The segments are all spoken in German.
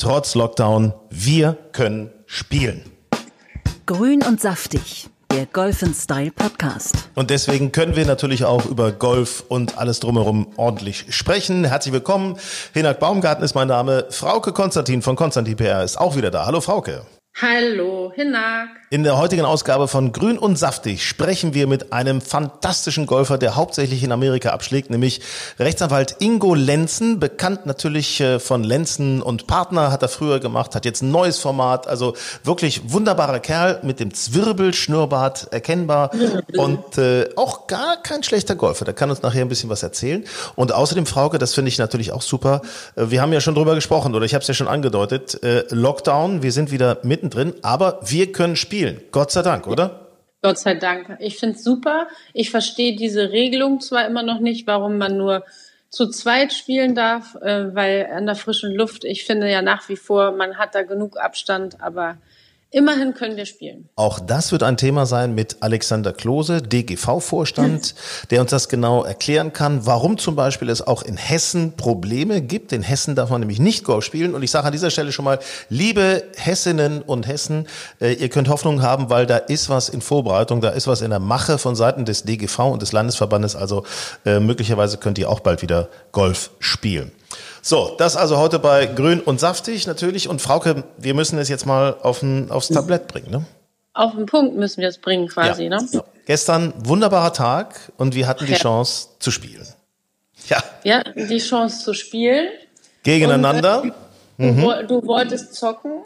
trotz Lockdown, wir können spielen. Grün und saftig, der Golf Style Podcast. Und deswegen können wir natürlich auch über Golf und alles drumherum ordentlich sprechen. Herzlich willkommen. Hinak Baumgarten ist mein Name. Frauke Konstantin von Konstantin PR ist auch wieder da. Hallo Frauke. Hallo, Hinak. In der heutigen Ausgabe von Grün und Saftig sprechen wir mit einem fantastischen Golfer, der hauptsächlich in Amerika abschlägt, nämlich Rechtsanwalt Ingo Lenzen, bekannt natürlich äh, von Lenzen und Partner, hat er früher gemacht, hat jetzt ein neues Format, also wirklich wunderbarer Kerl mit dem Zwirbelschnurrbart erkennbar und äh, auch gar kein schlechter Golfer. Der kann uns nachher ein bisschen was erzählen. Und außerdem, Frauke, das finde ich natürlich auch super. Äh, wir haben ja schon drüber gesprochen oder ich habe es ja schon angedeutet. Äh, Lockdown, wir sind wieder mittendrin, aber wir können spielen spielen. Gott sei Dank, oder? Gott sei Dank. Ich finde es super. Ich verstehe diese Regelung zwar immer noch nicht, warum man nur zu zweit spielen darf, äh, weil an der frischen Luft, ich finde ja nach wie vor, man hat da genug Abstand, aber Immerhin können wir spielen. Auch das wird ein Thema sein mit Alexander Klose, DGV-Vorstand, der uns das genau erklären kann, warum zum Beispiel es auch in Hessen Probleme gibt. In Hessen darf man nämlich nicht Golf spielen. Und ich sage an dieser Stelle schon mal, liebe Hessinnen und Hessen, äh, ihr könnt Hoffnung haben, weil da ist was in Vorbereitung, da ist was in der Mache von Seiten des DGV und des Landesverbandes. Also äh, möglicherweise könnt ihr auch bald wieder Golf spielen. So, das also heute bei Grün und Saftig natürlich. Und Frauke, wir müssen es jetzt mal auf ein, aufs Tablett bringen, ne? Auf den Punkt müssen wir es bringen quasi, ja. ne? Ja. Gestern wunderbarer Tag und wir hatten die ja. Chance zu spielen. Ja. Wir hatten die Chance zu spielen. Gegeneinander. Und, äh, mhm. du, du wolltest zocken.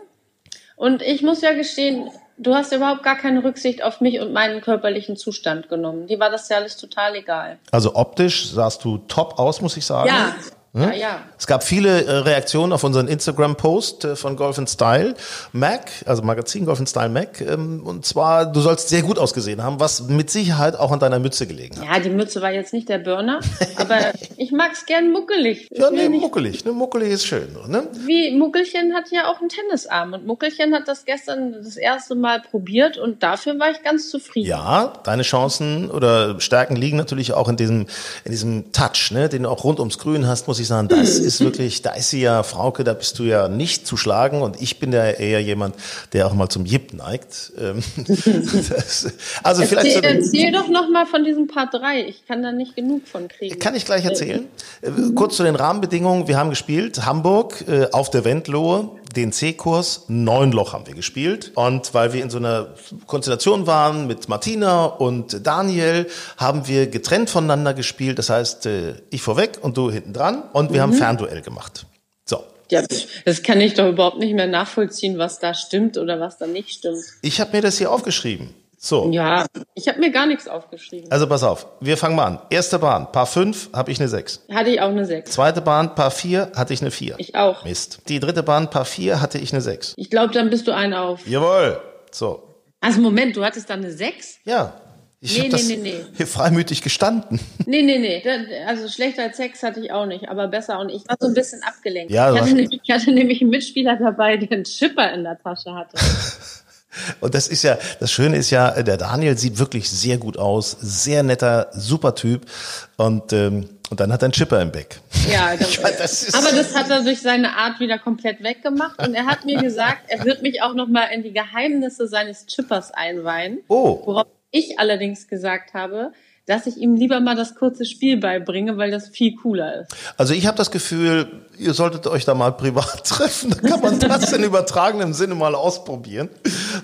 Und ich muss ja gestehen, du hast überhaupt gar keine Rücksicht auf mich und meinen körperlichen Zustand genommen. Die war das ja alles total egal. Also optisch sahst du top aus, muss ich sagen. Ja, ja, ja. Es gab viele äh, Reaktionen auf unseren Instagram-Post äh, von Golf Style Mac, also Magazin Golf Style Mac. Ähm, und zwar, du sollst sehr gut ausgesehen haben, was mit Sicherheit auch an deiner Mütze gelegen hat. Ja, die Mütze war jetzt nicht der Burner, aber ich mag's gern muckelig. Ja, nee, muckelig. Ne, muckelig ist schön. Ne? Wie Muckelchen hat ja auch einen Tennisarm und Muckelchen hat das gestern das erste Mal probiert und dafür war ich ganz zufrieden. Ja, deine Chancen oder Stärken liegen natürlich auch in diesem, in diesem Touch, ne, den du auch rund ums Grün hast, muss ich sagen, das ist wirklich, da ist sie ja, Frauke, da bist du ja nicht zu schlagen und ich bin ja eher jemand, der auch mal zum Jip neigt. Ähm, das, also erzähl, vielleicht. So erzähl doch noch mal von diesem Part 3. Ich kann da nicht genug von kriegen. Kann ich gleich erzählen. Äh, kurz zu den Rahmenbedingungen. Wir haben gespielt Hamburg äh, auf der Wendlohe den C-Kurs, neun Loch haben wir gespielt. Und weil wir in so einer Konstellation waren mit Martina und Daniel, haben wir getrennt voneinander gespielt. Das heißt, äh, ich vorweg und du hinten dran. Und wir mhm. haben Fernduell gemacht. So. Ja, das kann ich doch überhaupt nicht mehr nachvollziehen, was da stimmt oder was da nicht stimmt. Ich habe mir das hier aufgeschrieben. So. Ja, ich habe mir gar nichts aufgeschrieben. Also pass auf, wir fangen mal an. Erste Bahn, Paar 5, habe ich eine 6. Hatte ich auch eine 6. Zweite Bahn, Paar 4, hatte ich eine 4. Ich auch. Mist. Die dritte Bahn, Paar 4, hatte ich eine 6. Ich glaube, dann bist du ein auf. Jawohl. So. Also Moment, du hattest dann eine 6? Ja. Ich nee, nee, das nee, nee. hier freimütig gestanden. Nee, nee, nee. Also schlechter als Sex hatte ich auch nicht, aber besser und ich war so ein bisschen abgelenkt. Ja, ich, hatte nämlich, ich hatte nämlich einen Mitspieler dabei, der einen Chipper in der Tasche hatte. Und das ist ja, das Schöne ist ja, der Daniel sieht wirklich sehr gut aus, sehr netter, super Typ. Und, ähm, und dann hat er einen Chipper im Back. Ja, das, meine, das aber das hat er durch seine Art wieder komplett weggemacht. Und er hat mir gesagt, er wird mich auch nochmal in die Geheimnisse seines Chippers einweihen. Oh. Worauf ich allerdings gesagt habe, dass ich ihm lieber mal das kurze Spiel beibringe, weil das viel cooler ist. Also ich habe das Gefühl, ihr solltet euch da mal privat treffen. Da kann man das in übertragenem Sinne mal ausprobieren.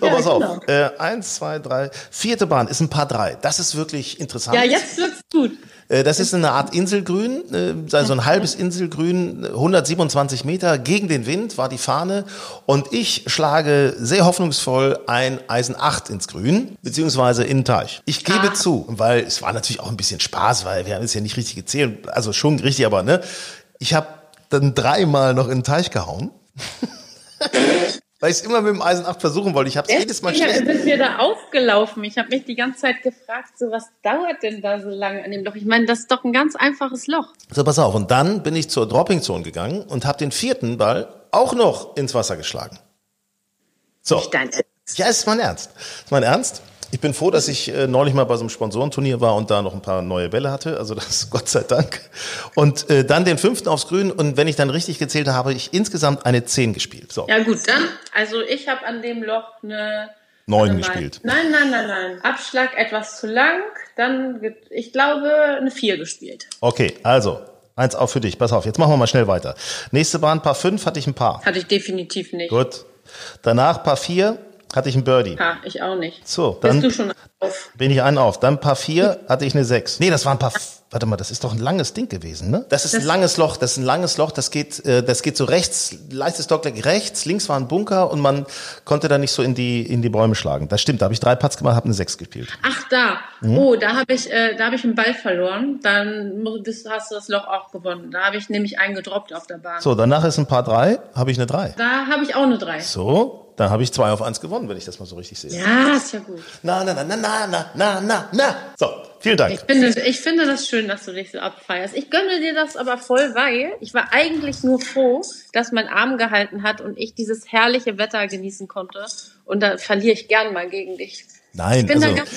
So, ja, pass genau. auf. Äh, eins, zwei, drei. Vierte Bahn ist ein paar drei. Das ist wirklich interessant. Ja, jetzt wird's gut. Äh, das ist eine Art Inselgrün, äh, also ein halbes Inselgrün, 127 Meter gegen den Wind war die Fahne und ich schlage sehr hoffnungsvoll ein Eisen 8 ins Grün, beziehungsweise in den Teich. Ich gebe ah. zu, weil es war natürlich auch ein bisschen Spaß, weil wir haben es ja nicht richtig gezählt, also schon richtig, aber ne, ich habe dann dreimal noch in den Teich gehauen. Weil ich es immer mit dem Eisen 8 versuchen wollte. Ich habe es jedes Mal schlecht. sind wir da aufgelaufen. Ich habe mich die ganze Zeit gefragt, so was dauert denn da so lange an dem Loch? Ich meine, das ist doch ein ganz einfaches Loch. So, pass auf. Und dann bin ich zur Dropping Zone gegangen und habe den vierten Ball auch noch ins Wasser geschlagen. So. Nicht dein Ernst. Ja, ist mein Ernst. Ist mein Ernst. Ich bin froh, dass ich äh, neulich mal bei so einem Sponsorenturnier war und da noch ein paar neue Bälle hatte. Also das Gott sei Dank. Und äh, dann den fünften aufs Grün. Und wenn ich dann richtig gezählt habe, habe ich insgesamt eine 10 gespielt. So. Ja gut, dann, also ich habe an dem Loch eine... Neun gespielt. Nein, nein, nein, nein. Abschlag etwas zu lang. Dann, ich glaube, eine 4 gespielt. Okay, also, eins auch für dich. Pass auf, jetzt machen wir mal schnell weiter. Nächste Bahn, Paar 5 hatte ich ein Paar. Hatte ich definitiv nicht. Gut. Danach Paar 4 hatte ich ein Birdie. Ha, ich auch nicht. So, Bist dann du schon? Bin ich einen auf. Dann Paar 4 hatte ich eine 6. Nee, das war ein Paar... Warte mal, das ist doch ein langes Ding gewesen, ne? Das ist ein Das- langes Loch, das ist ein langes Loch, das geht, äh, das geht so rechts, leichtes Dogleg rechts, links war ein Bunker und man konnte da nicht so in die, in die Bäume schlagen. Das stimmt, da habe ich drei Putts gemacht, habe eine 6 gespielt. Ach da. Mhm. Oh, da habe ich, äh, da habe ich einen Ball verloren. Dann hast du das Loch auch gewonnen. Da habe ich nämlich einen gedroppt auf der Bahn. So, danach ist ein Paar 3, habe ich eine 3. Da habe ich auch eine 3. So, dann habe ich 2 auf 1 gewonnen, wenn ich das mal so richtig sehe. Ja, ist ja gut. Na, na, na, na, na, na, na, na, na. So, vielen Dank. Ich finde, ich finde das schön, dass du dich so abfeierst. Ich gönne dir das aber voll, weil ich war eigentlich nur froh, dass mein Arm gehalten hat und ich dieses herrliche Wetter genießen konnte. Und da verliere ich gern mal gegen dich. Nein, Ich bin also, da ganz,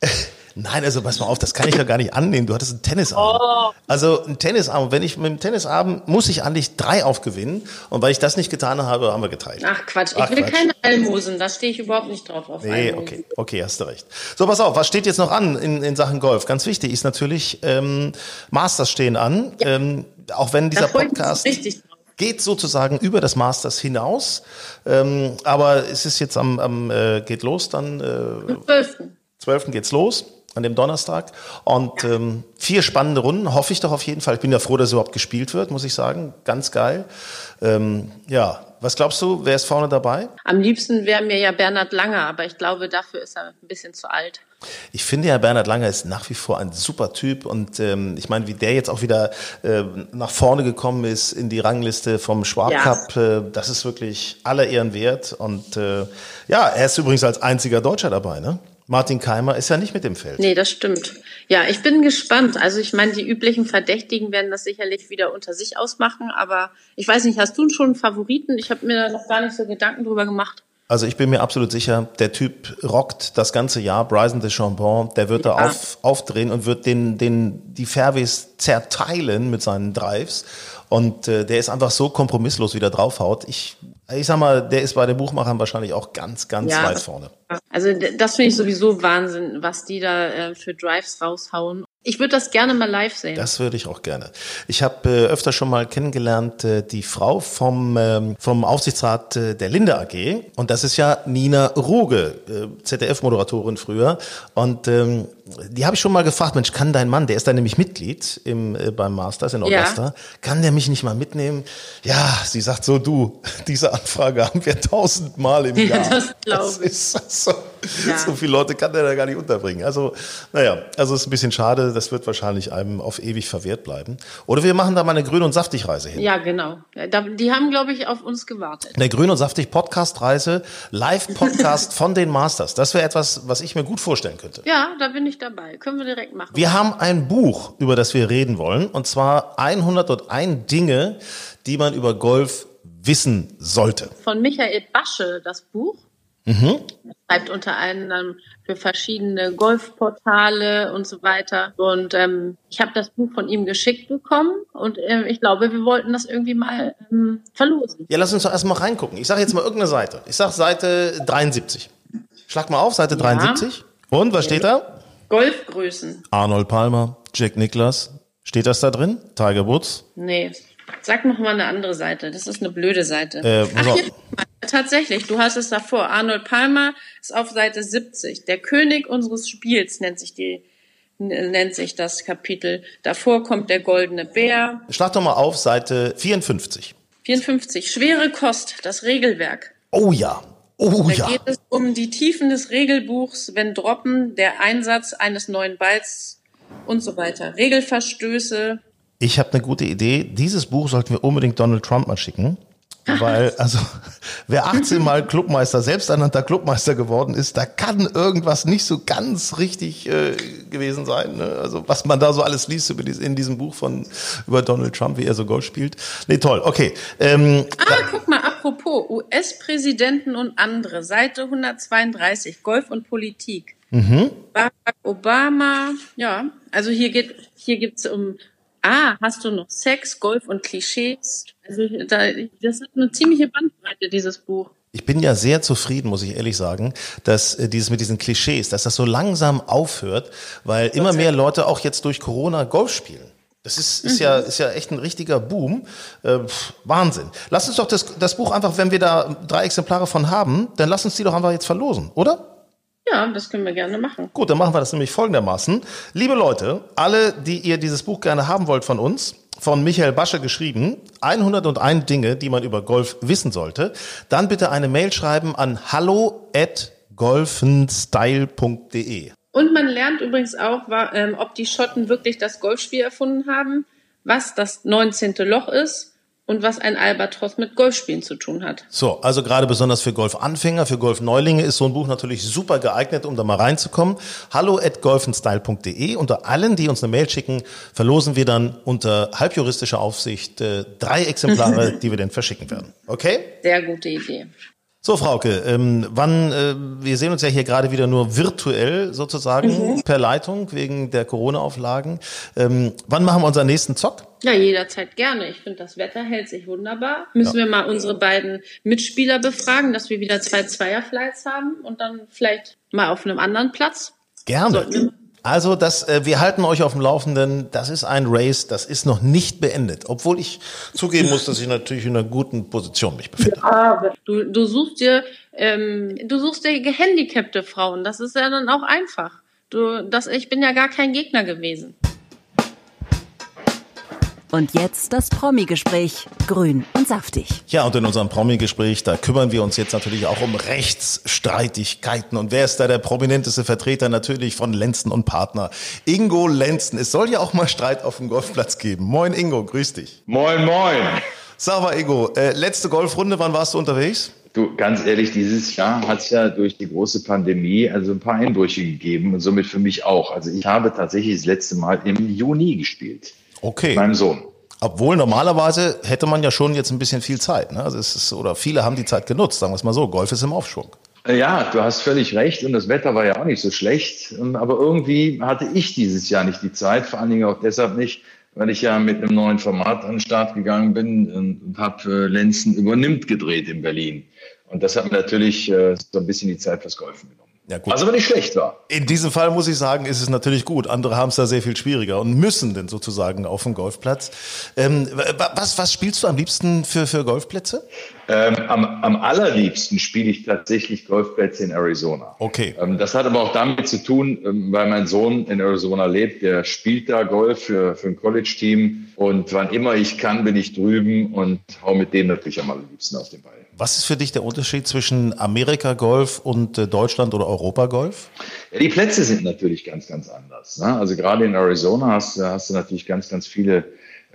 nein, also pass mal auf, das kann ich ja gar nicht annehmen. Du hattest einen Tennisarm. Oh. Also ein Tennisarm. Wenn ich mit dem Tennisarm muss ich eigentlich drei aufgewinnen. Und weil ich das nicht getan habe, haben wir geteilt. ach Quatsch, ich Ach, will Quatsch. keine Almosen. Da stehe ich überhaupt nicht drauf auf Nee, Almosen. okay, okay, hast du recht. So, pass auf, was steht jetzt noch an in, in Sachen Golf? Ganz wichtig ist natürlich, ähm, Masters stehen an. Ähm, auch wenn dieser ich Podcast richtig geht sozusagen über das Masters hinaus. Ähm, aber es ist jetzt am, am äh, geht los dann äh, Am 12. 12. geht's los, an dem Donnerstag. Und ähm, vier spannende Runden, hoffe ich doch auf jeden Fall. Ich bin ja froh, dass überhaupt gespielt wird, muss ich sagen. Ganz geil. Ähm, ja, was glaubst du, wer ist vorne dabei? Am liebsten wäre mir ja Bernhard Langer, aber ich glaube, dafür ist er ein bisschen zu alt. Ich finde ja, Bernhard Langer ist nach wie vor ein super Typ und ähm, ich meine, wie der jetzt auch wieder äh, nach vorne gekommen ist in die Rangliste vom Schwab Ja. Cup, äh, das ist wirklich aller Ehren wert und äh, ja, er ist übrigens als einziger Deutscher dabei, ne? Martin Keimer ist ja nicht mit dem Feld. Nee, das stimmt. Ja, ich bin gespannt. Also ich meine, die üblichen Verdächtigen werden das sicherlich wieder unter sich ausmachen, aber ich weiß nicht, hast du schon einen Favoriten? Ich habe mir da noch gar nicht so Gedanken drüber gemacht. Also ich bin mir absolut sicher, der Typ rockt das ganze Jahr. Bryson DeChambeau, der wird da Ja. auf, aufdrehen und wird den, den, die Fairways zerteilen mit seinen Drives. Und äh, der ist einfach so kompromisslos, wie der draufhaut. Ich, ich sag mal, der ist bei den Buchmachern wahrscheinlich auch ganz, ganz Ja. weit vorne. Also das finde ich sowieso Wahnsinn, was die da äh, für Drives raushauen. Ich würde das gerne mal live sehen. Das würde ich auch gerne. Ich habe äh, öfter schon mal kennengelernt äh, die Frau vom ähm, vom Aufsichtsrat äh, der Linde AG und das ist ja Nina Ruge, äh, ZDF-Moderatorin früher und ähm, die habe ich schon mal gefragt, Mensch, kann dein Mann, der ist da nämlich Mitglied im äh, beim Masters in Ja. Augusta, kann der mich nicht mal mitnehmen? Ja, sie sagt so, du, diese Anfrage haben wir tausendmal im Ja, Jahr. das glaub ich. ist so, Ja. so viele Leute kann der da gar nicht unterbringen. Also, naja, also ist ein bisschen schade, das wird wahrscheinlich einem auf ewig verwehrt bleiben. Oder wir machen da mal eine Grün- und Saftig-Reise hin. ja, genau. Ja, die haben, glaube ich, auf uns gewartet. Eine Grün- und Saftig-Podcast-Reise, Live-Podcast von den Masters. Das wäre etwas, was ich mir gut vorstellen könnte. Ja, da bin ich dabei. Können wir direkt machen. Wir haben ein Buch, über das wir reden wollen, und zwar 101 Dinge, die man über Golf wissen sollte. Von Michael Basche, das Buch. Mhm. Er schreibt unter anderem für verschiedene Golfportale und so weiter. Und ähm, ich habe das Buch von ihm geschickt bekommen und ähm, ich glaube, wir wollten das irgendwie mal ähm, verlosen. Ja, lass uns doch erstmal reingucken. Ich sage jetzt mal irgendeine Seite. Ich sage Seite 73. Schlag mal auf, Seite 73. Und was steht da? Golfgrößen. Arnold Palmer, Jack Nicklaus. Steht das da drin? Tiger Woods? Nee. Sag noch mal eine andere Seite. Das ist eine blöde Seite. Äh, Ach, hier, tatsächlich, du hast es davor. Arnold Palmer ist auf Seite 70. Der König unseres Spiels nennt sich die nennt sich das Kapitel. Davor kommt der goldene Bär. Schlag doch mal auf, Seite 54. 54. Schwere Kost, das Regelwerk. Oh ja. Oh Da ja. geht es um die Tiefen des Regelbuchs, wenn Droppen, der Einsatz eines neuen Balls und so weiter. Regelverstöße. Ich habe eine gute Idee. Dieses Buch sollten wir unbedingt Donald Trump mal schicken. Weil, also, wer 18 Mal Clubmeister, selbsternannter Clubmeister geworden ist, da kann irgendwas nicht so ganz richtig äh, gewesen sein. Ne? Also, was man da so alles liest über dies, in diesem Buch von über Donald Trump, wie er so Golf spielt. Nee, toll. Okay. Ähm, Ah, guck mal, apropos US-Präsidenten und andere, Seite 132, Golf und Politik. Mhm. Barack Obama, ja. Also hier geht, hier gibt's um, ah, hast du noch Sex, Golf und Klischees? Also da, das ist eine ziemliche Bandbreite, dieses Buch. Ich bin ja sehr zufrieden, muss ich ehrlich sagen, dass äh, dieses mit diesen Klischees, dass das so langsam aufhört, weil immer mehr Leute auch jetzt durch Corona Golf spielen. Das ist, ist, mhm. ja, ist ja echt ein richtiger Boom. Äh, Wahnsinn. Lass uns doch das, das Buch einfach, wenn wir da drei Exemplare von haben, dann lass uns die doch einfach jetzt verlosen, oder? Ja, das können wir gerne machen. Gut, dann machen wir das nämlich folgendermaßen. Liebe Leute, alle, die ihr dieses Buch gerne haben wollt von uns, von Michael Basche geschrieben, 101 Dinge, die man über Golf wissen sollte, dann bitte eine Mail schreiben an hallo at golfenstyle.de. Und man lernt übrigens auch, ähm, ob die Schotten wirklich das Golfspiel erfunden haben, was das 19. Loch ist und was ein Albatros mit Golfspielen zu tun hat. So, also gerade besonders für Golfanfänger, für Golfneulinge ist so ein Buch natürlich super geeignet, um da mal reinzukommen. Hallo at golfenstyle.de. Unter allen, die uns eine Mail schicken, verlosen wir dann unter halbjuristischer Aufsicht äh, drei Exemplare, die wir dann verschicken werden. Okay? Sehr gute Idee. So, Frauke, ähm, wann, äh, wir sehen uns ja hier gerade wieder nur virtuell sozusagen mhm. per Leitung wegen der Corona-Auflagen. Ähm, wann machen wir unseren nächsten Zock? Ja, jederzeit gerne. Ich finde, das Wetter hält sich wunderbar. Müssen ja. wir mal unsere beiden Mitspieler befragen, dass wir wieder zwei Zweierflights haben und dann vielleicht mal auf einem anderen Platz. Gerne. Also das, äh, wir halten euch auf dem Laufenden. Das ist ein Race, das ist noch nicht beendet. Obwohl ich zugeben muss, dass ich natürlich in einer guten Position mich befinde. Ja, du, du suchst dir, ähm, du suchst dir gehandicapte Frauen. Das ist ja dann auch einfach. Du, das, ich bin ja gar kein Gegner gewesen. Und jetzt das Promi-Gespräch. Grün und saftig. Ja, und in unserem Promi-Gespräch, da kümmern wir uns jetzt natürlich auch um Rechtsstreitigkeiten. Und wer ist da der prominenteste Vertreter? Natürlich von Lenzen und Partner. Ingo Lenzen. Es soll ja auch mal Streit auf dem Golfplatz geben. Moin Ingo, grüß dich. Moin, moin. Mal Ingo, äh, letzte Golfrunde, wann warst du unterwegs? Du, ganz ehrlich, dieses Jahr hat es ja durch die große Pandemie also ein paar Einbrüche gegeben und somit für mich auch. Also ich habe tatsächlich das letzte Mal im Juni gespielt. Okay. Meinem Sohn. Obwohl normalerweise hätte man ja schon jetzt ein bisschen viel Zeit. Ne? Also es ist, oder viele haben die Zeit genutzt, sagen wir es mal so. Golf ist im Aufschwung. Ja, du hast völlig recht und das Wetter war ja auch nicht so schlecht. Aber irgendwie hatte ich dieses Jahr nicht die Zeit, vor allen Dingen auch deshalb nicht, weil ich ja mit einem neuen Format an den Start gegangen bin und habe äh, Lenzen übernimmt gedreht in Berlin. Und das hat mir natürlich äh, so ein bisschen die Zeit fürs Golfen genommen. Ja, gut. Was aber nicht schlecht war. In diesem Fall muss ich sagen, ist es natürlich gut. Andere haben es da sehr viel schwieriger und müssen denn sozusagen auf dem Golfplatz. Ähm, was, was spielst du am liebsten für, für Golfplätze? Ähm, am, am allerliebsten spiele ich tatsächlich Golfplätze in Arizona. Okay. Ähm, das hat aber auch damit zu tun, ähm, weil mein Sohn in Arizona lebt. Der spielt da Golf für, für ein College-Team. Und wann immer ich kann, bin ich drüben und hau mit dem natürlich am allerliebsten auf den Ball. Was ist für dich der Unterschied zwischen Amerika-Golf und äh, Deutschland- oder Europa-Golf? Ja, die Plätze sind natürlich ganz, ganz anders. Ne? Also gerade in Arizona hast, hast du natürlich ganz, ganz viele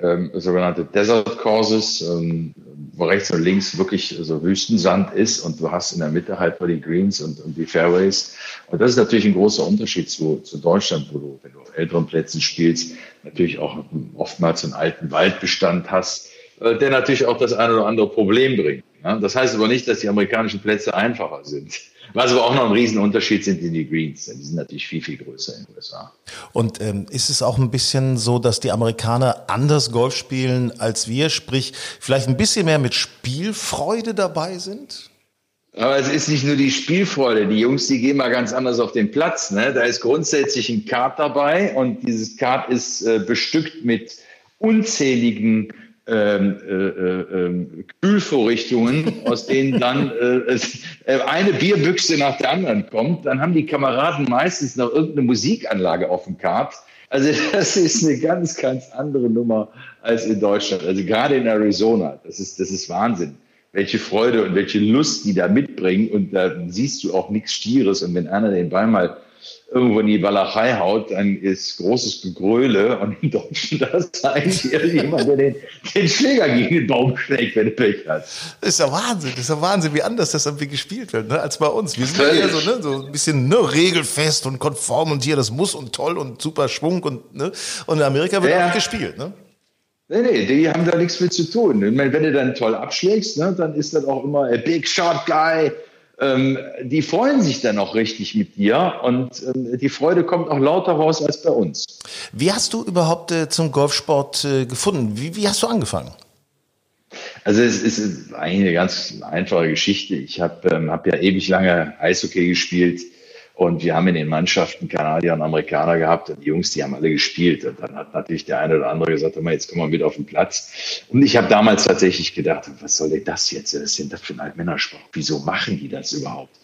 ähm, sogenannte Desert Courses, ähm, wo rechts und links wirklich so Wüstensand ist und du hast in der Mitte halt nur die Greens und, und die Fairways. Und das ist natürlich ein großer Unterschied zu, zu Deutschland, wo du, wenn du auf älteren Plätzen spielst, natürlich auch oftmals einen alten Waldbestand hast, äh, der natürlich auch das eine oder andere Problem bringt. Das heißt aber nicht, dass die amerikanischen Plätze einfacher sind. Was aber auch noch ein Riesenunterschied sind, sind die Greens. Die sind natürlich viel, viel größer in den USA. Und ähm, ist es auch ein bisschen so, dass die Amerikaner anders Golf spielen als wir? Sprich, vielleicht ein bisschen mehr mit Spielfreude dabei sind? Aber es ist nicht nur die Spielfreude. Die Jungs, die gehen mal ganz anders auf den Platz. Ne? Da ist grundsätzlich ein Kart dabei und dieses Kart ist äh, bestückt mit unzähligen ähm, äh, äh, Kühlvorrichtungen, aus denen dann äh, äh, eine Bierbüchse nach der anderen kommt. Dann haben die Kameraden meistens noch irgendeine Musikanlage auf dem Kart. Also das ist eine ganz, ganz andere Nummer als in Deutschland. Also gerade in Arizona, das ist, das ist Wahnsinn. Welche Freude und welche Lust die da mitbringen. Und da siehst du auch nichts Stieres. Und wenn einer den Ball mal irgendwo in die Walachei haut, dann ist großes Gegröle und im Deutschen das eigentlich jemand, der den, den Schläger gegen den Baum schlägt, wenn er Pech hat. Das ist ja Wahnsinn, das ist ja Wahnsinn, wie anders das irgendwie gespielt wird, ne, als bei uns. Wir sind ja eher so, ne, so ein bisschen ne, regelfest und konform und hier, das muss und toll und super Schwung und, ne, und in Amerika wird ja. auch gespielt, ne? Nee, nee, die haben da nichts mit zu tun. Ich meine, wenn du dann toll abschlägst, ne, dann ist das auch immer a big shot guy, ähm, die freuen sich dann auch richtig mit dir und ähm, die Freude kommt auch lauter raus als bei uns. Wie hast du überhaupt äh, zum Golfsport äh, gefunden? Wie, wie hast du angefangen? Also es ist eigentlich eine ganz einfache Geschichte. Ich habe ähm, hab ja ewig lange Eishockey gespielt und wir haben in den Mannschaften Kanadier und Amerikaner gehabt und die Jungs, die haben alle gespielt. Und dann hat natürlich der eine oder andere gesagt, jetzt kommen wir mit auf den Platz. Und ich habe damals tatsächlich gedacht, was soll denn das jetzt? Was ist denn das für ein Männersport? Wieso machen die das überhaupt?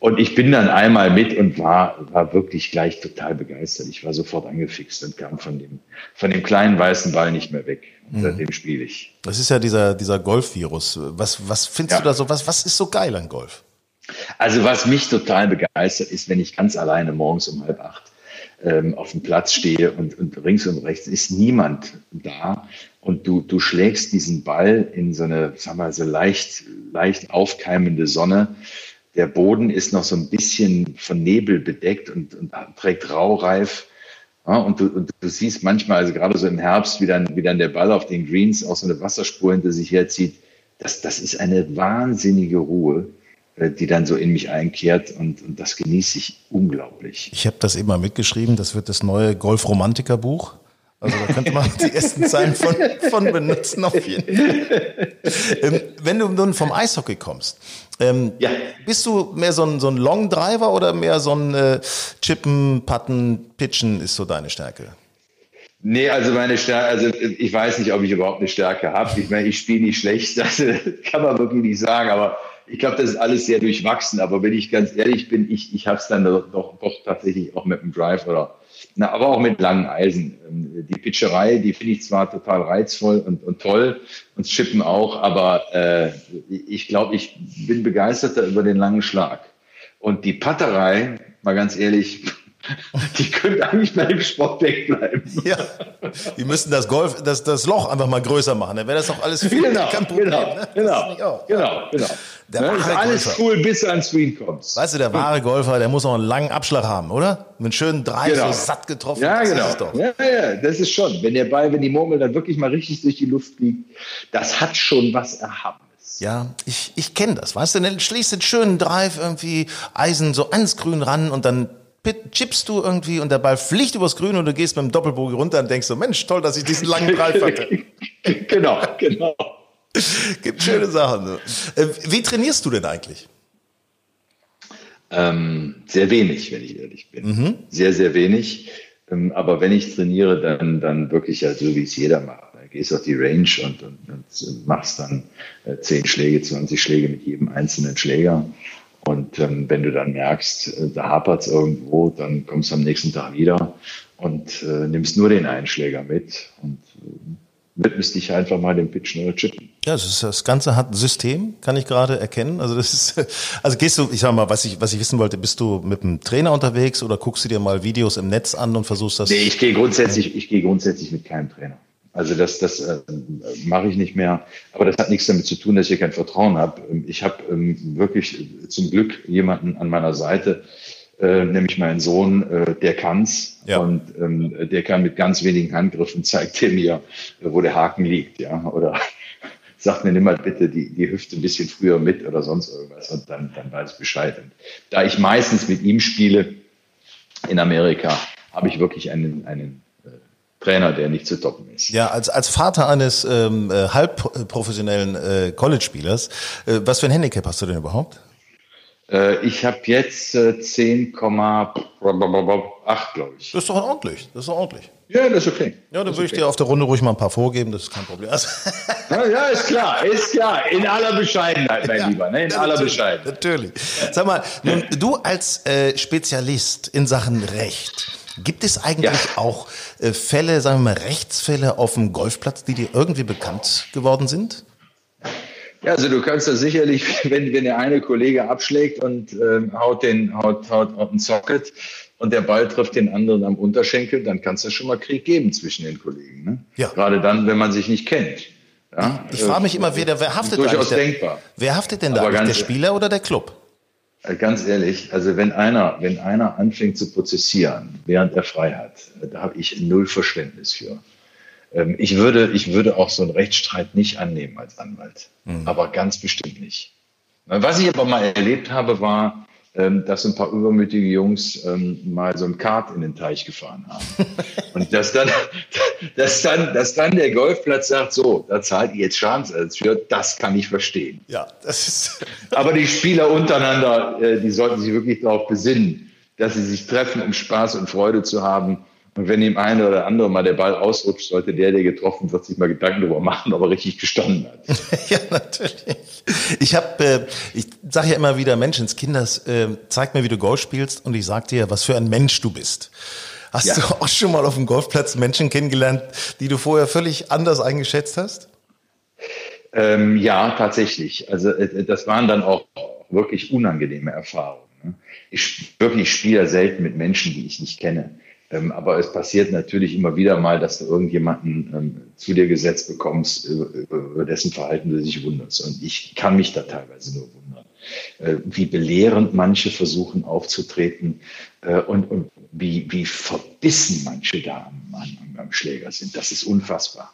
Und ich bin dann einmal mit und war, war wirklich gleich total begeistert. Ich war sofort angefixt und kam von dem, von dem kleinen weißen Ball nicht mehr weg. Und mhm. seitdem spiele ich. Das ist ja dieser, dieser Golf-Virus. Was, was findest ja. du da so? Was, was ist so geil an Golf? Also was mich total begeistert ist, wenn ich ganz alleine morgens um halb acht ähm, auf dem Platz stehe und, und links und rechts ist niemand da und du, du schlägst diesen Ball in so eine, sag mal, so leicht, leicht aufkeimende Sonne. Der Boden ist noch so ein bisschen von Nebel bedeckt und, und trägt Raureif. Ja, und, du, und du siehst manchmal, also gerade so im Herbst, wie dann, wie dann der Ball auf den Greens auch so eine Wasserspur hinter sich herzieht. Das, das ist eine wahnsinnige Ruhe. Äh, die dann so in mich einkehrt und, und das genieße ich unglaublich. Ich habe das eben mal mitgeschrieben, das wird das neue Golf-Romantiker-Buch. Also da könnte man die ersten Zeilen von, von benutzen auf jeden Fall. Ähm, wenn du nun vom Eishockey kommst, ähm, ja. bist du mehr so ein, so ein Long Driver oder mehr so ein äh, Chippen, Putten, Pitchen ist so deine Stärke? Nee, also meine Stärke, also ich weiß nicht, ob ich überhaupt eine Stärke habe. Ich meine, ich spiele nicht schlecht, das kann man wirklich nicht sagen, aber ich glaube, das ist alles sehr durchwachsen. Aber wenn ich ganz ehrlich bin, ich, ich habe es dann doch, doch, tatsächlich auch mit dem Drive oder, na, aber auch mit langen Eisen. Ähm, die Pitcherei, die finde ich zwar total reizvoll und, und toll und Chippen auch, aber äh, ich glaube, ich bin begeisterter über den langen Schlag. Und die Patterei, mal ganz ehrlich, Die können eigentlich bei dem Sport wegbleiben. Ja, die müssten das Golf, das, das Loch einfach mal größer machen. Dann wäre das doch alles viel genau, kein Problem. Genau, ne? genau, genau, genau. Der ja, ist alles Golfer. cool, bis du ans Screen kommst. Weißt du, der wahre Golfer, der muss auch einen langen Abschlag haben, oder? Mit einem schönen Drei genau. so satt getroffen. Ja, genau. Doch. Ja, ja, das ist schon. Wenn der Ball, wenn die Murmel dann wirklich mal richtig durch die Luft fliegt, das hat schon was Erhabenes. Ja, ich, ich kenne das, weißt du, dann schließt den schönen Drive irgendwie Eisen so ans Grün ran und dann chippst du irgendwie und der Ball fliegt übers Grün und du gehst mit dem Doppelbogen runter und denkst so, Mensch, toll, dass ich diesen langen Drive hatte. genau, genau. Gibt schöne Sachen. Äh, wie trainierst du denn eigentlich? Ähm, sehr wenig, wenn ich ehrlich bin. Mhm. Sehr, sehr wenig. Ähm, aber wenn ich trainiere, dann, dann wirklich ja so, wie es jeder macht. Da gehst auf die Range und, und, und machst dann äh, 10 Schläge, 20 Schläge mit jedem einzelnen Schläger. Und ähm, wenn du dann merkst, äh, da hapert es irgendwo, dann kommst du am nächsten Tag wieder und äh, nimmst nur den Einschläger mit und äh, widmest dich einfach mal dem Pitchen oder Chippen. Ja, das, ist, das Ganze hat ein System, kann ich gerade erkennen. Also das ist, also gehst du, ich sag mal, was ich, was ich wissen wollte, bist du mit einem Trainer unterwegs oder guckst du dir mal Videos im Netz an und versuchst das? Nee, ich gehe grundsätzlich, ich gehe grundsätzlich mit keinem Trainer. Also das, das äh, mache ich nicht mehr. Aber das hat nichts damit zu tun, dass ich kein Vertrauen habe. Ich habe ähm, wirklich zum Glück jemanden an meiner Seite, äh, nämlich meinen Sohn, äh, der kann's ja. und ähm, der kann mit ganz wenigen Handgriffen zeigt er mir, wo der Haken liegt, ja, oder sagt mir nimm mal bitte die, die Hüfte ein bisschen früher mit oder sonst irgendwas und dann, dann weiß ich Bescheid. Und da ich meistens mit ihm spiele in Amerika, habe ich wirklich einen, einen Trainer, der nicht zu toppen ist. Ja, als, als Vater eines ähm, äh, halbprofessionellen äh, College-Spielers, äh, was für ein Handicap hast du denn überhaupt? Äh, ich habe jetzt äh, 10,8, glaube ich. Das ist doch ordentlich. Das ist ordentlich. Ja, das ist okay. Ja, dann würde okay. ich dir auf der Runde ruhig mal ein paar vorgeben, das ist kein Problem. ja, ja, ist klar, ist klar. In aller Bescheidenheit, mein ja, Lieber, ne? in aller Bescheidenheit. Natürlich. Sag mal, nun, du als äh, Spezialist in Sachen Recht, Gibt es eigentlich ja. auch äh, Fälle, sagen wir mal, Rechtsfälle auf dem Golfplatz, die dir irgendwie bekannt geworden sind? Ja, also du kannst das sicherlich, wenn, wenn der eine Kollege abschlägt und ähm, haut den, haut, haut, haut einen Socket und der Ball trifft den anderen am Unterschenkel, dann kann es ja schon mal Krieg geben zwischen den Kollegen. Ne? Ja. Gerade dann, wenn man sich nicht kennt. Ja? Ich, ich frage mich immer, wer, wer haftet durchaus denkbar. Wer haftet denn da? Der Spieler oder der Club? Äh, ganz ehrlich, also wenn einer, wenn einer anfängt zu prozessieren, während er frei hat, äh, da habe ich null Verständnis für. Ähm, ich würde, ich würde auch so einen Rechtsstreit nicht annehmen als Anwalt, mhm. aber ganz bestimmt nicht. Was ich aber mal erlebt habe, war, ähm, dass ein paar übermütige Jungs ähm, mal so ein Kart in den Teich gefahren haben. Und dass dann, dass dann, dass dann der Golfplatz sagt, so, da zahlt ihr jetzt Schadensersatz für, das kann ich verstehen. Ja, das ist. Aber die Spieler untereinander, äh, die sollten sich wirklich darauf besinnen, dass sie sich treffen, um Spaß und Freude zu haben und wenn ihm eine oder andere mal der Ball ausrutscht, sollte der, der getroffen wird, sich mal Gedanken darüber machen, ob er richtig gestanden hat. ja, natürlich. Ich habe, äh, ich sage ja immer wieder, Menschenskinders, äh, zeig mir, wie du Golf spielst und ich sag dir, was für ein Mensch du bist. Hast ja. du auch schon mal auf dem Golfplatz Menschen kennengelernt, die du vorher völlig anders eingeschätzt hast? Ähm, ja, tatsächlich. Also äh, das waren dann auch wirklich unangenehme Erfahrungen. Ne? Ich wirklich spiele selten mit Menschen, die ich nicht kenne. Ähm, aber es passiert natürlich immer wieder mal, dass du irgendjemanden ähm, zu dir gesetzt bekommst, über, über, dessen Verhalten du dich wunderst. Und ich kann mich da teilweise nur wundern, äh, wie belehrend manche versuchen aufzutreten äh, und, und wie, wie verbissen manche da am, am, am Schläger sind. Das ist unfassbar.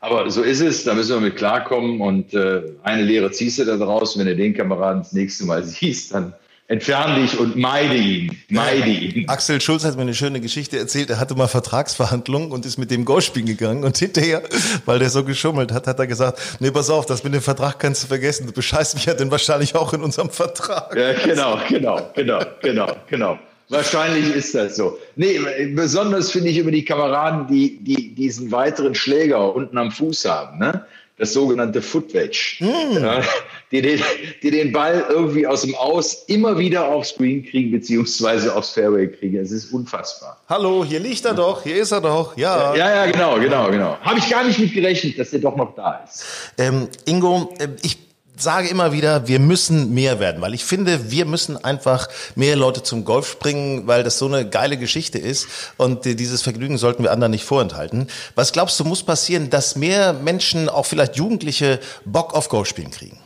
Aber so ist es, da müssen wir mit klarkommen und äh, eine Lehre ziehst du da draus. Wenn du den Kameraden das nächste Mal siehst, dann Entferne dich und meide ihn. Meide ihn. Axel Schulz hat mir eine schöne Geschichte erzählt. Er hatte mal Vertragsverhandlungen und ist mit dem Golf spielen gegangen. Und hinterher, weil der so geschummelt hat, hat er gesagt, nee, pass auf, das mit dem Vertrag kannst du vergessen. Du bescheißt mich ja denn wahrscheinlich auch in unserem Vertrag. Ja, genau, genau, genau, genau, genau. Wahrscheinlich ist das so. Nee, besonders finde ich über die Kameraden, die, die diesen weiteren Schläger unten am Fuß haben, ne? Das sogenannte Footwedge, mm. ja, die, den, die den Ball irgendwie aus dem Aus immer wieder aufs Green kriegen, beziehungsweise aufs Fairway kriegen. Es ist unfassbar. Hallo, hier liegt er doch, hier ist er doch, ja. Ja, ja, genau, genau, genau. Habe ich gar nicht mit gerechnet, dass er doch noch da ist. Ähm, Ingo, äh, ich sage immer wieder, wir müssen mehr werden, weil ich finde, wir müssen einfach mehr Leute zum Golf springen, weil das so eine geile Geschichte ist und dieses Vergnügen sollten wir anderen nicht vorenthalten. Was glaubst du, muss passieren, dass mehr Menschen, auch vielleicht Jugendliche, Bock auf Golfspielen kriegen?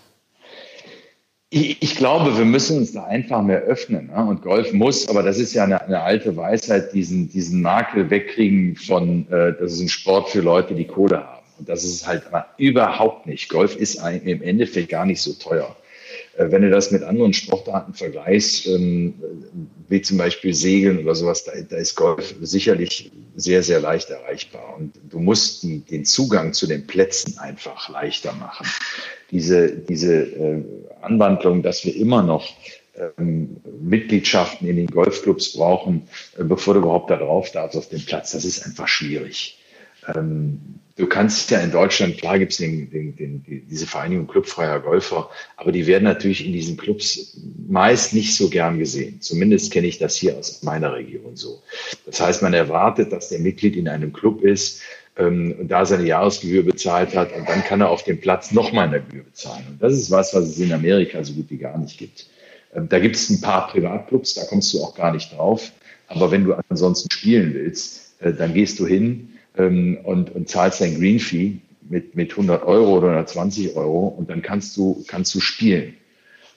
Ich, ich, glaube, wir müssen uns da einfach mehr öffnen. Ne? Und Golf muss, aber das ist ja eine, eine, alte Weisheit, diesen, diesen Makel wegkriegen von, äh, das ist ein Sport für Leute, die Kohle haben. Und das ist halt überhaupt nicht. Golf ist im Endeffekt gar nicht so teuer. Äh, wenn du das mit anderen Sportarten vergleichst, ähm, wie zum Beispiel Segeln oder sowas, da, da ist Golf sicherlich sehr, sehr leicht erreichbar. Und du musst die, den Zugang zu den Plätzen einfach leichter machen. Diese, diese äh, Anwandlung, dass wir immer noch ähm, Mitgliedschaften in den Golfclubs brauchen, äh, bevor du überhaupt da drauf darfst auf dem Platz, das ist einfach schwierig. Du kannst ja in Deutschland, klar gibt es den, den, den, diese Vereinigung Clubfreier Golfer, aber die werden natürlich in diesen Clubs meist nicht so gern gesehen. Zumindest kenne ich das hier aus meiner Region so. Das heißt, man erwartet, dass der Mitglied in einem Club ist, ähm, und da seine Jahresgebühr bezahlt hat und dann kann er auf dem Platz nochmal eine Gebühr bezahlen. Und das ist was, was es in Amerika so gut wie gar nicht gibt. Ähm, da gibt es ein paar Privatclubs, da kommst du auch gar nicht drauf. Aber wenn du ansonsten spielen willst, äh, dann gehst du hin, ähm, und, und zahlst dein Green Fee mit, mit 100 Euro oder 120 Euro und dann kannst du, kannst du spielen.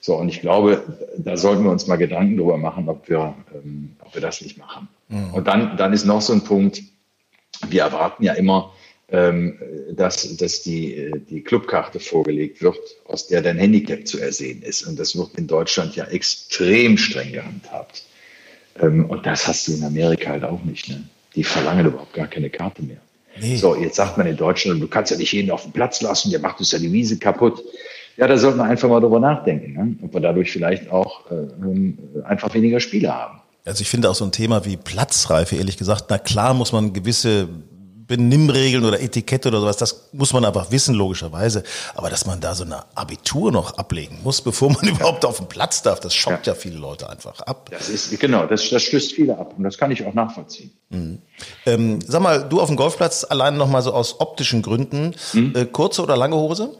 So, und ich glaube, da sollten wir uns mal Gedanken darüber machen, ob wir, ähm, ob wir das nicht machen. Mhm. Und dann, dann ist noch so ein Punkt, wir erwarten ja immer, ähm, dass, dass die, die Clubkarte vorgelegt wird, aus der dein Handicap zu ersehen ist. Und das wird in Deutschland ja extrem streng gehandhabt. Ähm, und das hast du in Amerika halt auch nicht. Ne? Die verlangen überhaupt gar keine Karte mehr. Nee. So, jetzt sagt man in Deutschland, du kannst ja nicht jeden auf den Platz lassen, der macht uns ja die Wiese kaputt. Ja, da sollten wir einfach mal drüber nachdenken, ne? ob wir dadurch vielleicht auch äh, ähm, einfach weniger Spiele haben. Also ich finde auch so ein Thema wie Platzreife, ehrlich gesagt, na klar muss man gewisse Benimmregeln oder Etikette oder sowas, das muss man einfach wissen, logischerweise. Aber dass man da so eine Abitur noch ablegen muss, bevor man überhaupt auf den Platz darf, das schockt ja, ja viele Leute einfach ab. Das ist, genau, das, das stößt viele ab und das kann ich auch nachvollziehen. Mhm. Ähm, sag mal, du auf dem Golfplatz allein noch mal so aus optischen Gründen, mhm. äh, kurze oder lange Hose?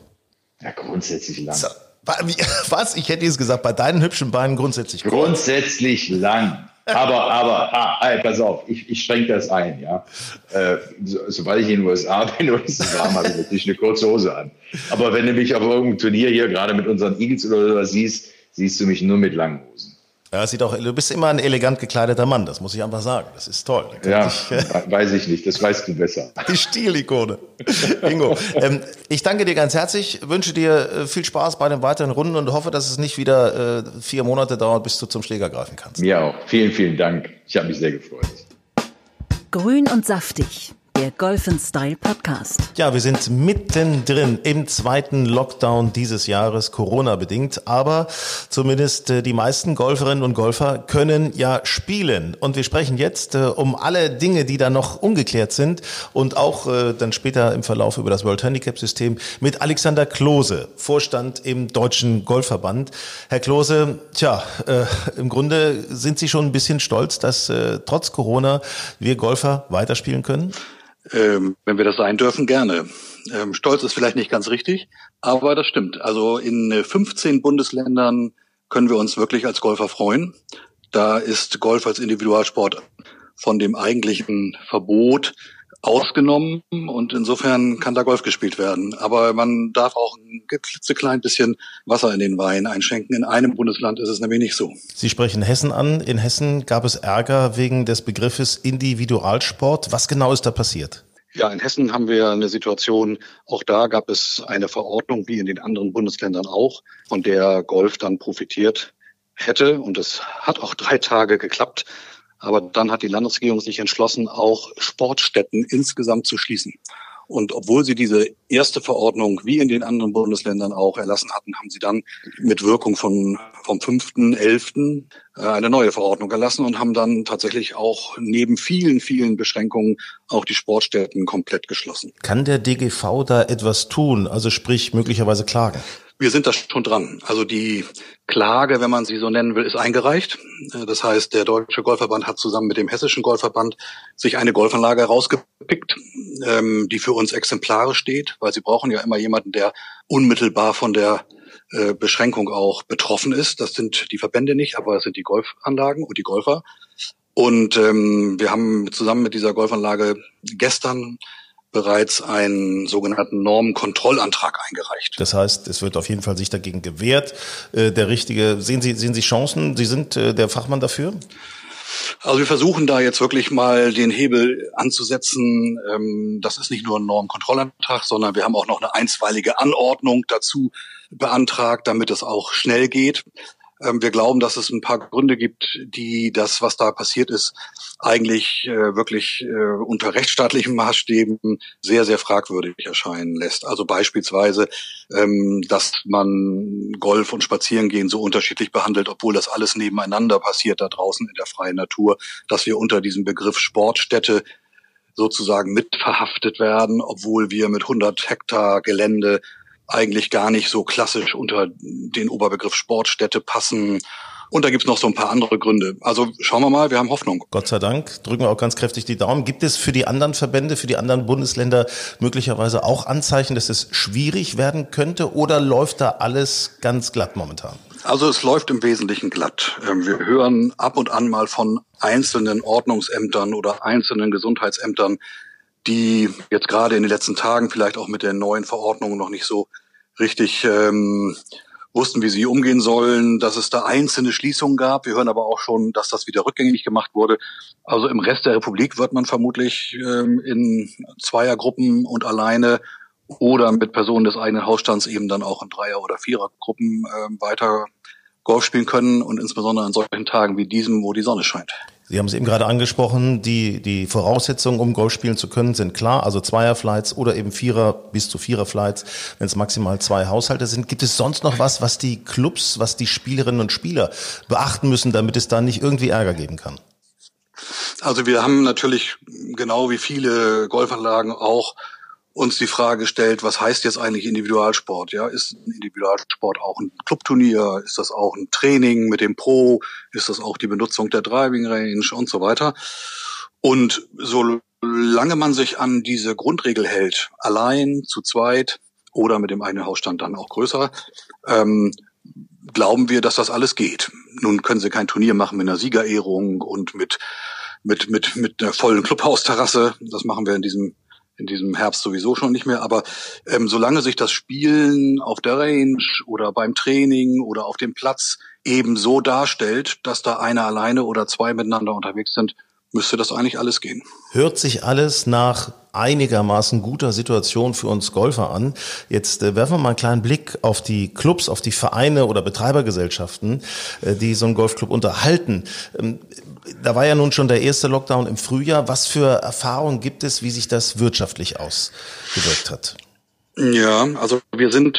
Ja, grundsätzlich lang. Was? Ich hätte jetzt gesagt, bei deinen hübschen Beinen grundsätzlich. Grundsätzlich lang. Aber, aber, ah, ey, pass auf, ich, ich schränke das ein, ja. Äh, so, sobald ich in den USA bin und es ist warm, habe ich natürlich eine kurze Hose an. Aber wenn du mich auf irgendeinem Turnier hier, gerade mit unseren Eagles oder sowas siehst, siehst du mich nur mit langen Hosen. Ja, sieht auch, du bist immer ein elegant gekleideter Mann, das muss ich einfach sagen. Das ist toll. Ja, ich, weiß ich nicht, das weißt du besser. Die Stilikone. Ingo, ähm, ich danke dir ganz herzlich, wünsche dir äh, viel Spaß bei den weiteren Runden und hoffe, dass es nicht wieder äh, vier Monate dauert, bis du zum Schläger greifen kannst. Mir auch. Vielen, vielen Dank. Ich habe mich sehr gefreut. Grün und saftig der Golf Style Podcast. Ja, wir sind mittendrin im zweiten Lockdown dieses Jahres, Corona bedingt, aber zumindest äh, die meisten Golferinnen und Golfer können ja spielen. Und wir sprechen jetzt äh, um alle Dinge, die da noch ungeklärt sind und auch äh, dann später im Verlauf über das World Handicap System mit Alexander Klose, Vorstand im Deutschen Golfverband. Herr Klose, tja, im Grunde sind Sie schon ein bisschen stolz, dass trotz Corona wir Golfer weiterspielen können? Ähm, wenn wir das sein dürfen, gerne. Ähm, Stolz ist vielleicht nicht ganz richtig, aber das stimmt. Also in 15 äh, Bundesländern können wir uns wirklich als Golfer freuen. Da ist Golf als Individualsport von dem eigentlichen Verbot ausgenommen und insofern kann da Golf gespielt werden. Aber man darf auch ein klitzeklein bisschen Wasser in den Wein einschenken. In einem Bundesland ist es nämlich nicht so. Sie sprechen Hessen an. In Hessen gab es Ärger wegen des Begriffes Individualsport. Was genau ist da passiert? Ja, in Hessen haben wir eine Situation, auch da gab es eine Verordnung, wie in den anderen Bundesländern auch, von der Golf dann profitiert hätte. Und es hat auch drei Tage geklappt. Aber dann hat die Landesregierung sich entschlossen, auch Sportstätten insgesamt zu schließen. Und obwohl sie diese erste Verordnung wie in den anderen Bundesländern auch erlassen hatten, haben sie dann mit Wirkung von, vom 5.11. Äh, eine neue Verordnung erlassen und haben dann tatsächlich auch neben vielen, vielen Beschränkungen auch die Sportstätten komplett geschlossen. Kann der DGV da etwas tun, also sprich möglicherweise klagen? Wir sind da schon dran. Also die Klage, wenn man sie so nennen will, ist eingereicht. Äh, das heißt, der Deutsche Golfverband hat zusammen mit dem Hessischen Golfverband sich eine Golfanlage rausgepickt, ähm, die für uns exemplarisch steht, weil sie brauchen ja immer jemanden, der unmittelbar von der äh, Beschränkung auch betroffen ist. Das sind die Verbände nicht, aber es sind die Golfanlagen und die Golfer. Und ähm, wir haben zusammen mit dieser Golfanlage gestern bereits einen sogenannten Normenkontrollantrag eingereicht. Das heißt, es wird auf jeden Fall sich dagegen gewehrt. Äh, der richtige, sehen Sie, sehen Sie Chancen? Sie sind äh, der Fachmann dafür? Also wir versuchen da jetzt wirklich mal den Hebel anzusetzen. Ähm, das ist nicht nur ein Normkontrollantrag, sondern wir haben auch noch eine einstweilige Anordnung dazu beantragt, damit es auch schnell geht. Ähm, wir glauben, dass es ein paar Gründe gibt, die das, was da passiert ist, eigentlich äh, wirklich äh, unter rechtsstaatlichen Maßstäben sehr, sehr fragwürdig erscheinen lässt. Also beispielsweise, ähm, dass man Golf und Spazierengehen so unterschiedlich behandelt, obwohl das alles nebeneinander passiert da draußen in der freien Natur, dass wir unter diesem Begriff Sportstätte sozusagen mitverhaftet werden, obwohl wir mit 100 Hektar Gelände eigentlich gar nicht so klassisch unter den Oberbegriff Sportstätte passen. Und da gibt's noch so ein paar andere Gründe. Also schauen wir mal, wir haben Hoffnung. Gott sei Dank, drücken wir auch ganz kräftig die Daumen. Gibt es für die anderen Verbände, für die anderen Bundesländer möglicherweise auch Anzeichen, dass es schwierig werden könnte oder läuft da alles ganz glatt momentan? Also es läuft im Wesentlichen glatt. Ähm, wir hören ab und an mal von einzelnen Ordnungsämtern oder einzelnen Gesundheitsämtern, die jetzt gerade in den letzten Tagen vielleicht auch mit der neuen Verordnung noch nicht so richtig ähm, wussten, wie sie umgehen sollen, dass es da einzelne Schließungen gab. Wir hören aber auch schon, dass das wieder rückgängig gemacht wurde. Also im Rest der Republik wird man vermutlich ähm, in Zweiergruppen und alleine oder mit Personen des eigenen Hausstands eben dann auch in Dreier- oder Vierergruppen ähm, weiter Golf spielen können und insbesondere an solchen Tagen wie diesem, wo die Sonne scheint. Sie haben es eben gerade angesprochen, die, die Voraussetzungen, um Golf spielen zu können, sind klar. Also Zweierflights oder eben Vierer bis zu Viererflights, wenn es maximal zwei Haushalte sind. Gibt es sonst noch was, was die Clubs, was die Spielerinnen und Spieler beachten müssen, damit es da nicht irgendwie Ärger geben kann? Also wir haben natürlich genau wie viele Golfanlagen auch uns die Frage stellt, was heißt jetzt eigentlich Individualsport? Ja, ist ein Individualsport auch ein Clubturnier? Ist das auch ein Training mit dem Pro? Ist das auch die Benutzung der Driving Range und so weiter? Und solange man sich an diese Grundregel hält, allein, zu zweit oder mit dem eigenen Hausstand dann auch größer, ähm, glauben wir, dass das alles geht. Nun können sie kein Turnier machen mit einer Siegerehrung und mit mit mit mit einer vollen Clubhausterrasse. Das machen wir in diesem in diesem Herbst sowieso schon nicht mehr. Aber ähm, solange sich das Spielen auf der Range oder beim Training oder auf dem Platz eben so darstellt, dass da einer alleine oder zwei miteinander unterwegs sind, müsste das eigentlich alles gehen. Hört sich alles nach einigermaßen guter Situation für uns Golfer an. Jetzt äh, werfen wir mal einen kleinen Blick auf die Clubs, auf die Vereine oder Betreibergesellschaften, äh, die so einen Golfclub unterhalten. Ähm, da war ja nun schon der erste Lockdown im Frühjahr. Was für Erfahrungen gibt es, wie sich das wirtschaftlich ausgewirkt hat? Ja, also wir sind,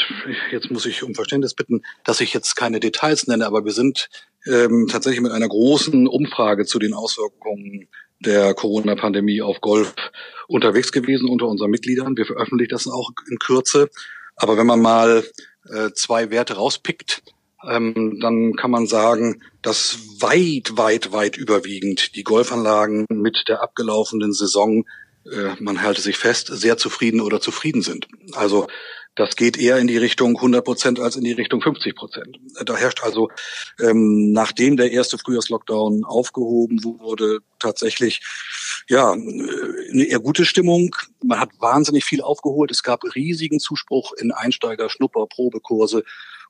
jetzt muss ich um Verständnis bitten, dass ich jetzt keine Details nenne, aber wir sind ähm, tatsächlich mit einer großen Umfrage zu den Auswirkungen der Corona-Pandemie auf Golf unterwegs gewesen unter unseren Mitgliedern. Wir veröffentlichen das auch in Kürze. Aber wenn man mal äh, zwei Werte rauspickt, ähm, dann kann man sagen, dass weit, weit, weit überwiegend die Golfanlagen mit der abgelaufenen Saison, äh, man halte sich fest, sehr zufrieden oder zufrieden sind. Also das geht eher in die Richtung 100 Prozent als in die Richtung 50 Prozent. Da herrscht also, ähm, nachdem der erste Frühjahrslockdown aufgehoben wurde, tatsächlich ja eine eher gute Stimmung. Man hat wahnsinnig viel aufgeholt. Es gab riesigen Zuspruch in Einsteiger, Schnupper, Probekurse.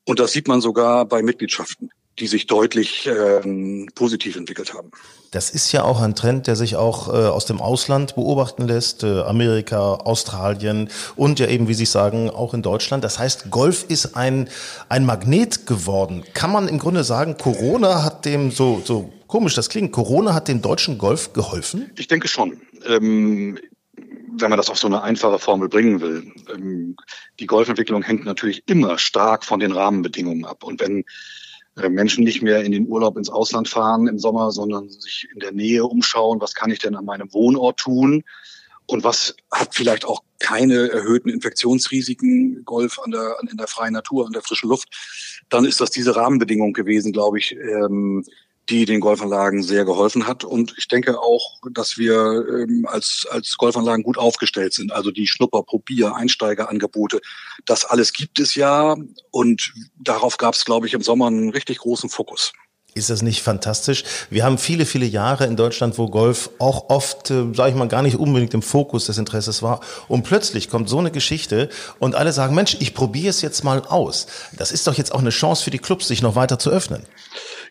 Und das sieht man sogar bei Mitgliedschaften die sich deutlich ähm, positiv entwickelt haben. Das ist ja auch ein Trend, der sich auch äh, aus dem Ausland beobachten lässt, äh, Amerika, Australien und ja eben, wie Sie sagen, auch in Deutschland. Das heißt, Golf ist ein, ein Magnet geworden. Kann man im Grunde sagen, Corona hat dem, so, so komisch das klingt, Corona hat dem deutschen Golf geholfen? Ich denke schon. Ähm, wenn man das auf so eine einfache Formel bringen will. Ähm, die Golfentwicklung hängt natürlich immer stark von den Rahmenbedingungen ab. Und wenn äh, Menschen nicht mehr in den Urlaub ins Ausland fahren im Sommer, sondern sich in der Nähe umschauen, was kann ich denn an meinem Wohnort tun und was hat vielleicht auch keine erhöhten Infektionsrisiken, Golf an der, in der freien Natur, an der frischen Luft, dann ist das diese Rahmenbedingung gewesen, glaube ich, ähm, die den Golfanlagen sehr geholfen hat. Und ich denke auch, dass wir ähm, als, als Golfanlagen gut aufgestellt sind. Also die Schnupper, Probier, Einsteigerangebote, das alles gibt es ja. Und darauf gab es, glaube ich, im Sommer einen richtig großen Fokus. Ist das nicht fantastisch? Wir haben viele, viele Jahre in Deutschland, wo Golf auch oft, äh, sage ich mal, gar nicht unbedingt im Fokus des Interesses war. Und plötzlich kommt so eine Geschichte und alle sagen, Mensch, ich probiere es jetzt mal aus. Das ist doch jetzt auch eine Chance für die Clubs, sich noch weiter zu öffnen.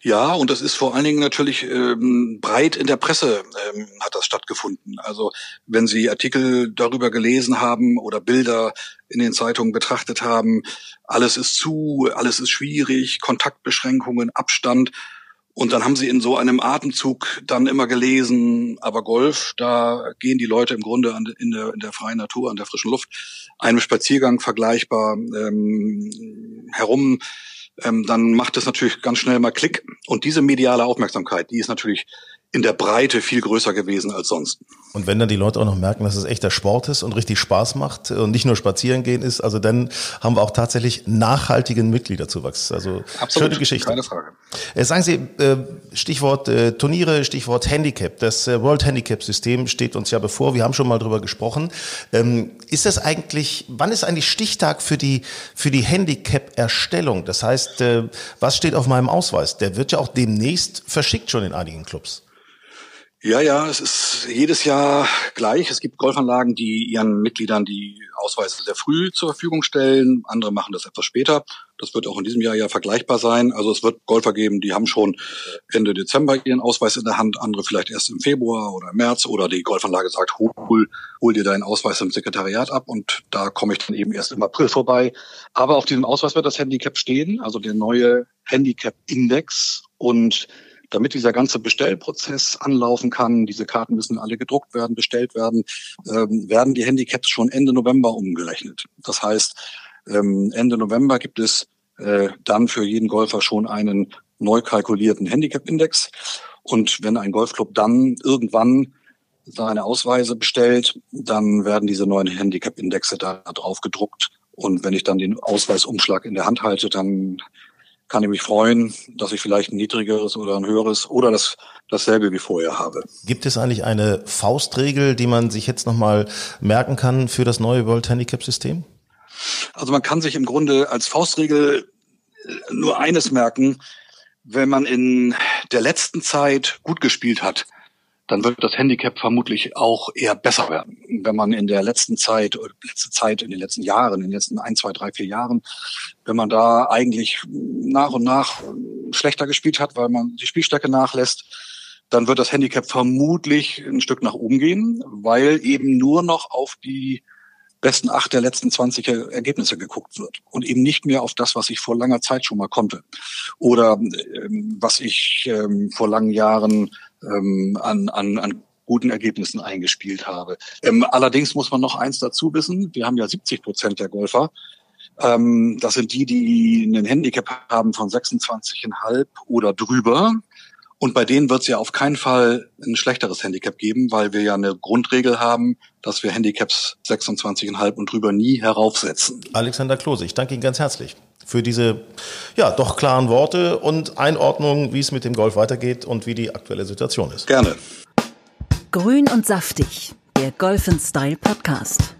Ja, und das ist vor allen Dingen natürlich ähm, breit in der Presse ähm, hat das stattgefunden. Also wenn Sie Artikel darüber gelesen haben oder Bilder in den Zeitungen betrachtet haben, alles ist zu, alles ist schwierig, Kontaktbeschränkungen, Abstand. Und dann haben sie in so einem Atemzug dann immer gelesen, aber Golf, da gehen die Leute im Grunde an, in, der, in der freien Natur, an der frischen Luft, einem Spaziergang vergleichbar ähm, herum ähm, dann macht es natürlich ganz schnell mal Klick. Und diese mediale Aufmerksamkeit, die ist natürlich in der Breite viel größer gewesen als sonst. Und wenn dann die Leute auch noch merken, dass es echter Sport ist und richtig Spaß macht und nicht nur spazieren gehen ist, also dann haben wir auch tatsächlich nachhaltigen Mitgliederzuwachs. Also Absolut, schöne Geschichte. Keine Frage. Äh, sagen Sie, äh, Stichwort äh, Turniere, Stichwort Handicap. Das World Handicap System steht uns ja bevor. Wir haben schon mal drüber gesprochen. Ähm, ist das eigentlich, wann ist eigentlich Stichtag für die, für die Handicap-Erstellung? Das heißt, was steht auf meinem Ausweis? Der wird ja auch demnächst verschickt schon in einigen Clubs. Ja, ja, es ist jedes Jahr gleich. Es gibt Golfanlagen, die ihren Mitgliedern die Ausweise sehr früh zur Verfügung stellen. Andere machen das etwas später. Das wird auch in diesem Jahr ja vergleichbar sein. Also es wird Golfer geben, die haben schon Ende Dezember ihren Ausweis in der Hand, andere vielleicht erst im Februar oder im März oder die Golfanlage sagt, hol, hol dir deinen Ausweis im Sekretariat ab und da komme ich dann eben erst im April vorbei. Aber auf diesem Ausweis wird das Handicap stehen, also der neue Handicap-Index und damit dieser ganze Bestellprozess anlaufen kann, diese Karten müssen alle gedruckt werden, bestellt werden, ähm, werden die Handicaps schon Ende November umgerechnet. Das heißt, ähm, Ende November gibt es äh, dann für jeden Golfer schon einen neu kalkulierten Handicap-Index. Und wenn ein Golfclub dann irgendwann seine Ausweise bestellt, dann werden diese neuen Handicap-Indexe da drauf gedruckt. Und wenn ich dann den Ausweisumschlag in der Hand halte, dann kann ich mich freuen, dass ich vielleicht ein niedrigeres oder ein höheres oder das dasselbe wie vorher habe. Gibt es eigentlich eine Faustregel, die man sich jetzt nochmal merken kann für das neue World Handicap System? Also man kann sich im Grunde als Faustregel nur eines merken, wenn man in der letzten Zeit gut gespielt hat, dann wird das Handicap vermutlich auch eher besser werden. Wenn man in der letzten Zeit, letzte Zeit, in den letzten Jahren, in den letzten ein, zwei, drei, vier Jahren, wenn man da eigentlich nach und nach schlechter gespielt hat, weil man die Spielstärke nachlässt, dann wird das Handicap vermutlich ein Stück nach oben gehen, weil eben nur noch auf die besten acht der letzten 20 Ergebnisse geguckt wird und eben nicht mehr auf das, was ich vor langer Zeit schon mal konnte oder ähm, was ich ähm, vor langen Jahren ähm, an, an, an guten Ergebnissen eingespielt habe. Ähm, allerdings muss man noch eins dazu wissen. Wir haben ja 70 Prozent der Golfer. Ähm, das sind die, die einen Handicap haben von 26,5 oder drüber. Und bei denen wird es ja auf keinen Fall ein schlechteres Handicap geben, weil wir ja eine Grundregel haben, dass wir Handicaps 26,5 und drüber nie heraufsetzen. Alexander Klose, ich danke Ihnen ganz herzlich für diese ja doch klaren Worte und Einordnung, wie es mit dem Golf weitergeht und wie die aktuelle Situation ist. Gerne. Grün und saftig, der Golf Style Podcast.